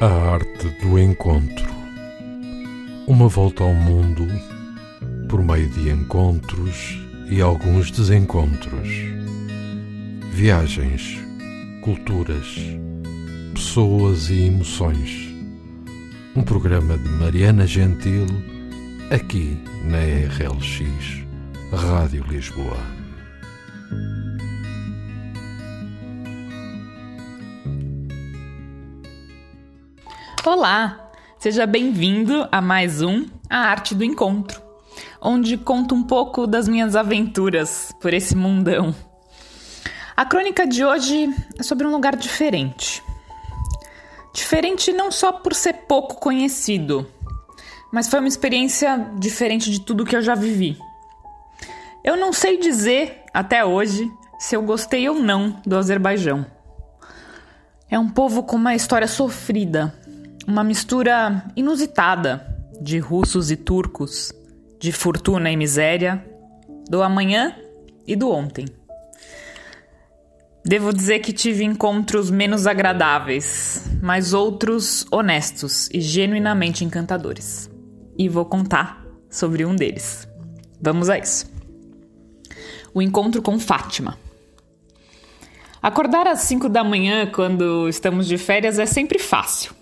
A arte do encontro. Uma volta ao mundo por meio de encontros e alguns desencontros. Viagens, culturas, pessoas e emoções. Um programa de Mariana Gentil, aqui na RLX, Rádio Lisboa. Olá, seja bem-vindo a mais um A Arte do Encontro, onde conto um pouco das minhas aventuras por esse mundão. A crônica de hoje é sobre um lugar diferente. Diferente não só por ser pouco conhecido, mas foi uma experiência diferente de tudo que eu já vivi. Eu não sei dizer, até hoje, se eu gostei ou não do Azerbaijão. É um povo com uma história sofrida, uma mistura inusitada de russos e turcos, de fortuna e miséria, do amanhã e do ontem. Devo dizer que tive encontros menos agradáveis, mas outros honestos e genuinamente encantadores. E vou contar sobre um deles. Vamos a isso. O encontro com Fátima. Acordar às 5 da manhã quando estamos de férias é sempre fácil.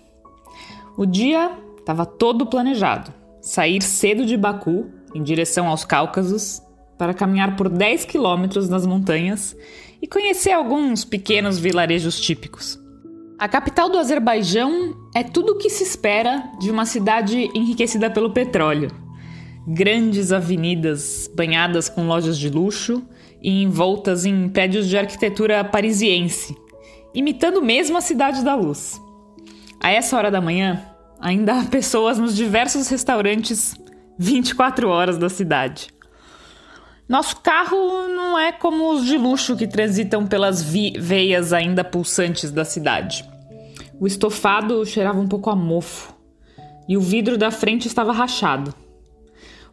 O dia estava todo planejado. Sair cedo de Baku, em direção aos Cáucasos, para caminhar por 10 quilômetros nas montanhas e conhecer alguns pequenos vilarejos típicos. A capital do Azerbaijão é tudo o que se espera de uma cidade enriquecida pelo petróleo. Grandes avenidas banhadas com lojas de luxo e envoltas em prédios de arquitetura parisiense, imitando mesmo a Cidade da Luz. A essa hora da manhã, ainda há pessoas nos diversos restaurantes 24 horas da cidade. Nosso carro não é como os de luxo que transitam pelas veias ainda pulsantes da cidade. O estofado cheirava um pouco a mofo e o vidro da frente estava rachado.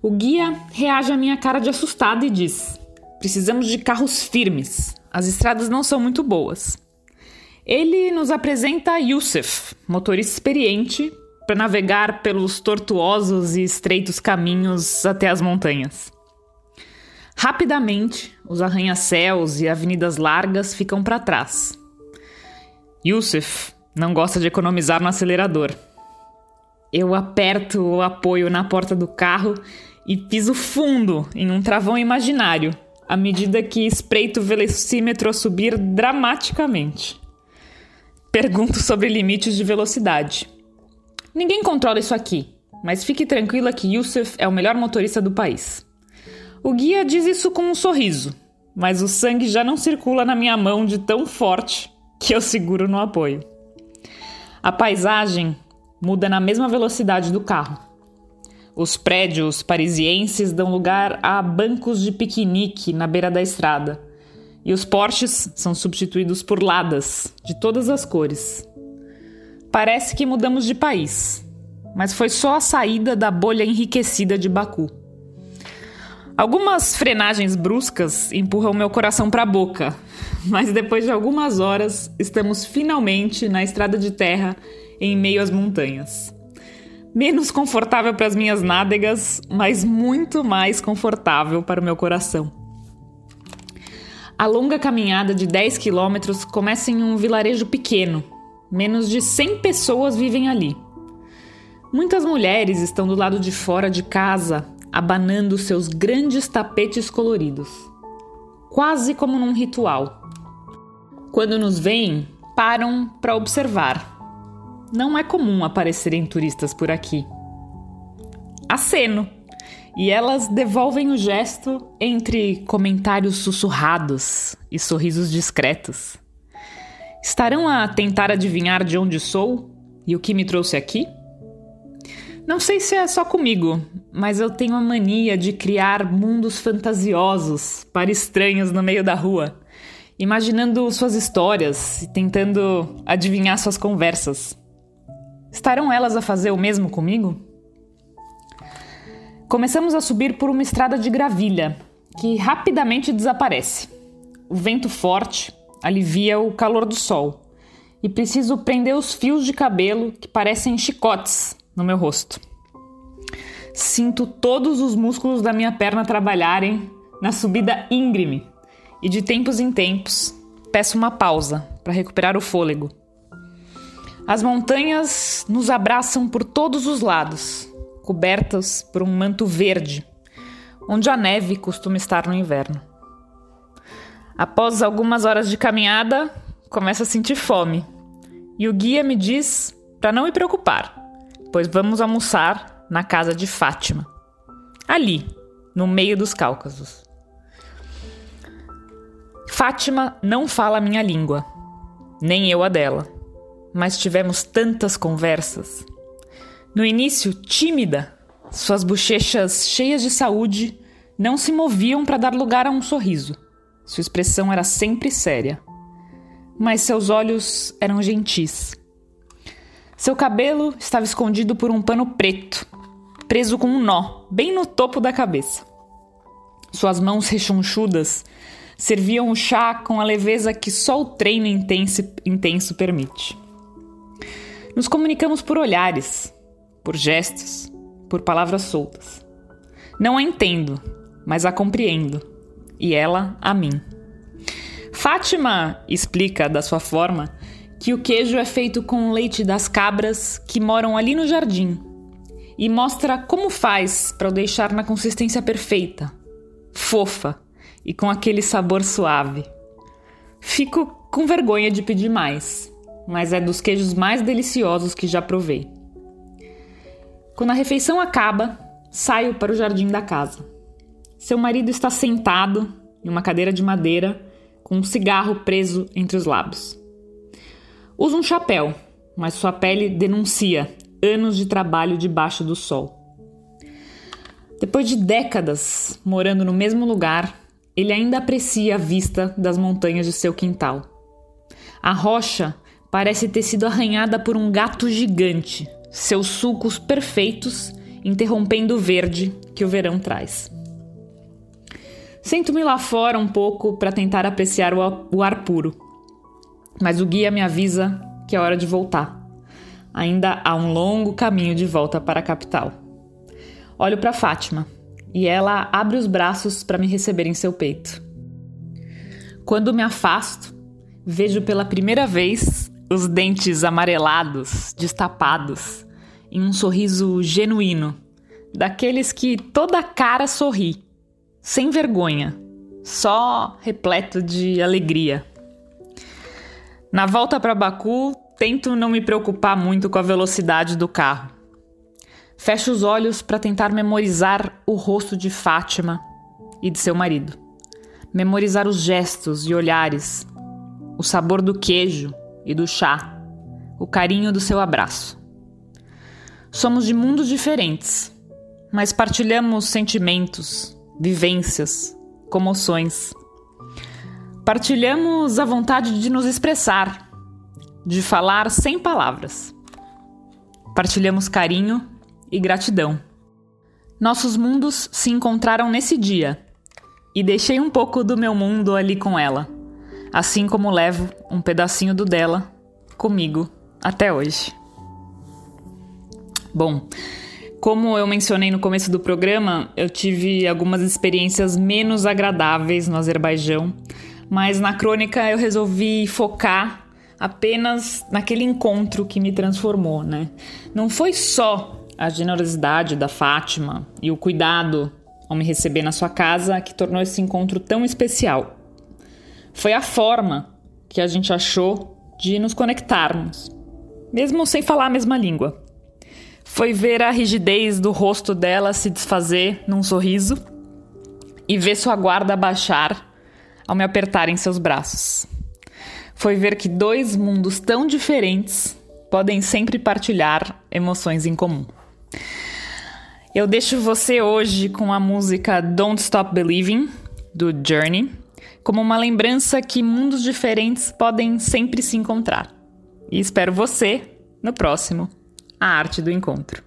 O guia reage à minha cara de assustado e diz: Precisamos de carros firmes. As estradas não são muito boas. Ele nos apresenta Yusuf, motorista experiente para navegar pelos tortuosos e estreitos caminhos até as montanhas. Rapidamente, os arranha-céus e avenidas largas ficam para trás. Yusuf não gosta de economizar no acelerador. Eu aperto o apoio na porta do carro e piso fundo em um travão imaginário, à medida que espreito o velocímetro a subir dramaticamente. Pergunto sobre limites de velocidade. Ninguém controla isso aqui, mas fique tranquila que Yusuf é o melhor motorista do país. O guia diz isso com um sorriso, mas o sangue já não circula na minha mão de tão forte que eu seguro no apoio. A paisagem muda na mesma velocidade do carro. Os prédios parisienses dão lugar a bancos de piquenique na beira da estrada e os Porsches são substituídos por Ladas, de todas as cores. Parece que mudamos de país, mas foi só a saída da bolha enriquecida de Baku. Algumas frenagens bruscas empurram meu coração para a boca, mas depois de algumas horas estamos finalmente na estrada de terra em meio às montanhas. Menos confortável para as minhas nádegas, mas muito mais confortável para o meu coração. A longa caminhada de 10 quilômetros começa em um vilarejo pequeno. Menos de 100 pessoas vivem ali. Muitas mulheres estão do lado de fora de casa, abanando seus grandes tapetes coloridos, quase como num ritual. Quando nos veem, param para observar. Não é comum aparecerem turistas por aqui. Aceno e elas devolvem o gesto entre comentários sussurrados e sorrisos discretos. Estarão a tentar adivinhar de onde sou e o que me trouxe aqui? Não sei se é só comigo, mas eu tenho a mania de criar mundos fantasiosos para estranhos no meio da rua, imaginando suas histórias e tentando adivinhar suas conversas. Estarão elas a fazer o mesmo comigo? Começamos a subir por uma estrada de gravilha, que rapidamente desaparece. O vento forte alivia o calor do sol, e preciso prender os fios de cabelo que parecem chicotes no meu rosto. Sinto todos os músculos da minha perna trabalharem na subida íngreme e de tempos em tempos peço uma pausa para recuperar o fôlego. As montanhas nos abraçam por todos os lados, cobertas por um manto verde, onde a neve costuma estar no inverno. Após algumas horas de caminhada, começo a sentir fome. E o guia me diz para não me preocupar, pois vamos almoçar na casa de Fátima, ali, no meio dos Cáucasos. Fátima não fala a minha língua, nem eu a dela, mas tivemos tantas conversas. No início, tímida, suas bochechas cheias de saúde não se moviam para dar lugar a um sorriso. Sua expressão era sempre séria mas seus olhos eram gentis. Seu cabelo estava escondido por um pano preto, preso com um nó, bem no topo da cabeça. Suas mãos rechonchudas serviam o chá com a leveza que só o treino intenso, intenso permite. Nos comunicamos por olhares, por gestos, por palavras soltas. Não a entendo, mas a compreendo, e ela a mim. Fátima explica da sua forma que o queijo é feito com leite das cabras que moram ali no jardim e mostra como faz para o deixar na consistência perfeita, fofa e com aquele sabor suave. Fico com vergonha de pedir mais, mas é dos queijos mais deliciosos que já provei. Quando a refeição acaba, saio para o jardim da casa. Seu marido está sentado em uma cadeira de madeira com um cigarro preso entre os lábios. Usa um chapéu, mas sua pele denuncia anos de trabalho debaixo do sol. Depois de décadas morando no mesmo lugar, ele ainda aprecia a vista das montanhas de seu quintal. A rocha parece ter sido arranhada por um gato gigante, seus sulcos perfeitos interrompendo o verde que o verão traz. Sento-me lá fora um pouco para tentar apreciar o ar puro. Mas o guia me avisa que é hora de voltar. Ainda há um longo caminho de volta para a capital. Olho para Fátima e ela abre os braços para me receber em seu peito. Quando me afasto, vejo pela primeira vez os dentes amarelados, destapados, em um sorriso genuíno, daqueles que toda cara sorri sem vergonha, só repleto de alegria. Na volta para Baku, tento não me preocupar muito com a velocidade do carro. Fecho os olhos para tentar memorizar o rosto de Fátima e de seu marido. Memorizar os gestos e olhares, o sabor do queijo e do chá, o carinho do seu abraço. Somos de mundos diferentes, mas partilhamos sentimentos, vivências, comoções. Partilhamos a vontade de nos expressar, de falar sem palavras. Partilhamos carinho e gratidão. Nossos mundos se encontraram nesse dia e deixei um pouco do meu mundo ali com ela, assim como levo um pedacinho do dela comigo até hoje. Bom, como eu mencionei no começo do programa, eu tive algumas experiências menos agradáveis no Azerbaijão, mas na crônica eu resolvi focar apenas naquele encontro que me transformou, né? Não foi só a generosidade da Fátima e o cuidado ao me receber na sua casa que tornou esse encontro tão especial. Foi a forma que a gente achou de nos conectarmos, mesmo sem falar a mesma língua. Foi ver a rigidez do rosto dela se desfazer num sorriso e ver sua guarda baixar ao me apertar em seus braços. Foi ver que dois mundos tão diferentes podem sempre partilhar emoções em comum. Eu deixo você hoje com a música Don't Stop Believing, do Journey, como uma lembrança que mundos diferentes podem sempre se encontrar. E espero você no próximo A Arte do Encontro.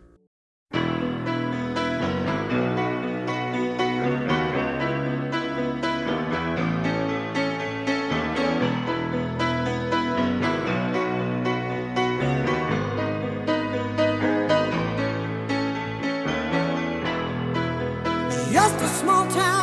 small town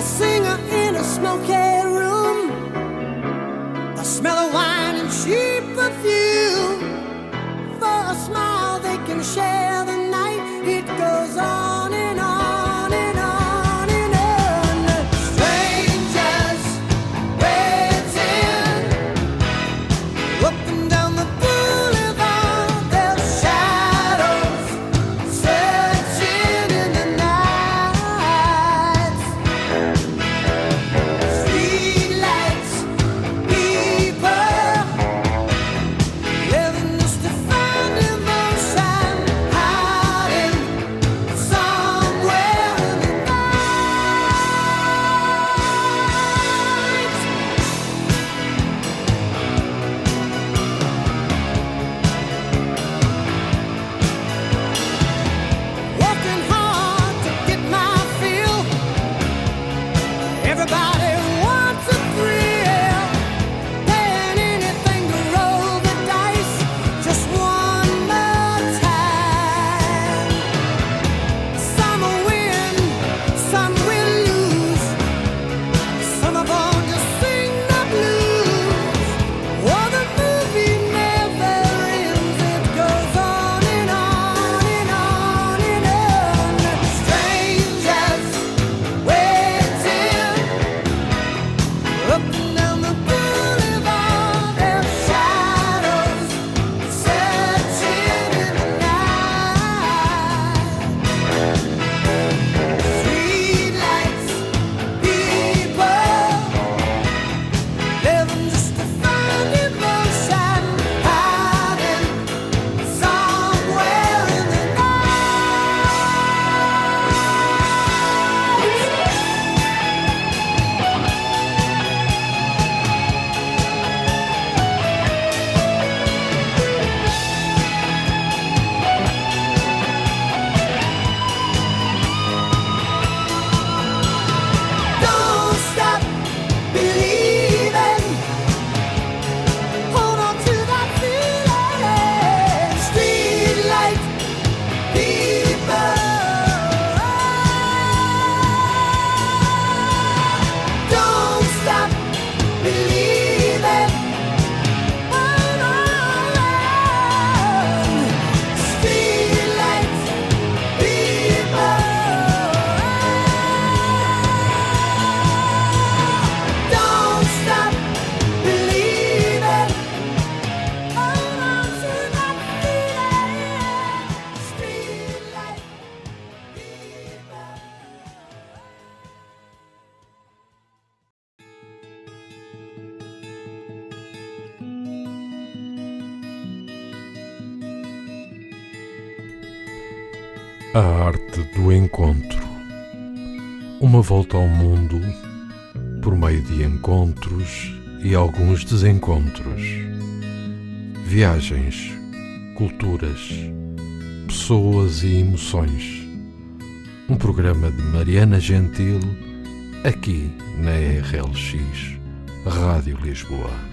A singer in a smoky room. A smell of wine and cheap perfume. For a smile they can share. Uma volta ao mundo por meio de encontros e alguns desencontros. Viagens, culturas, pessoas e emoções. Um programa de Mariana Gentil aqui na RLX Rádio Lisboa.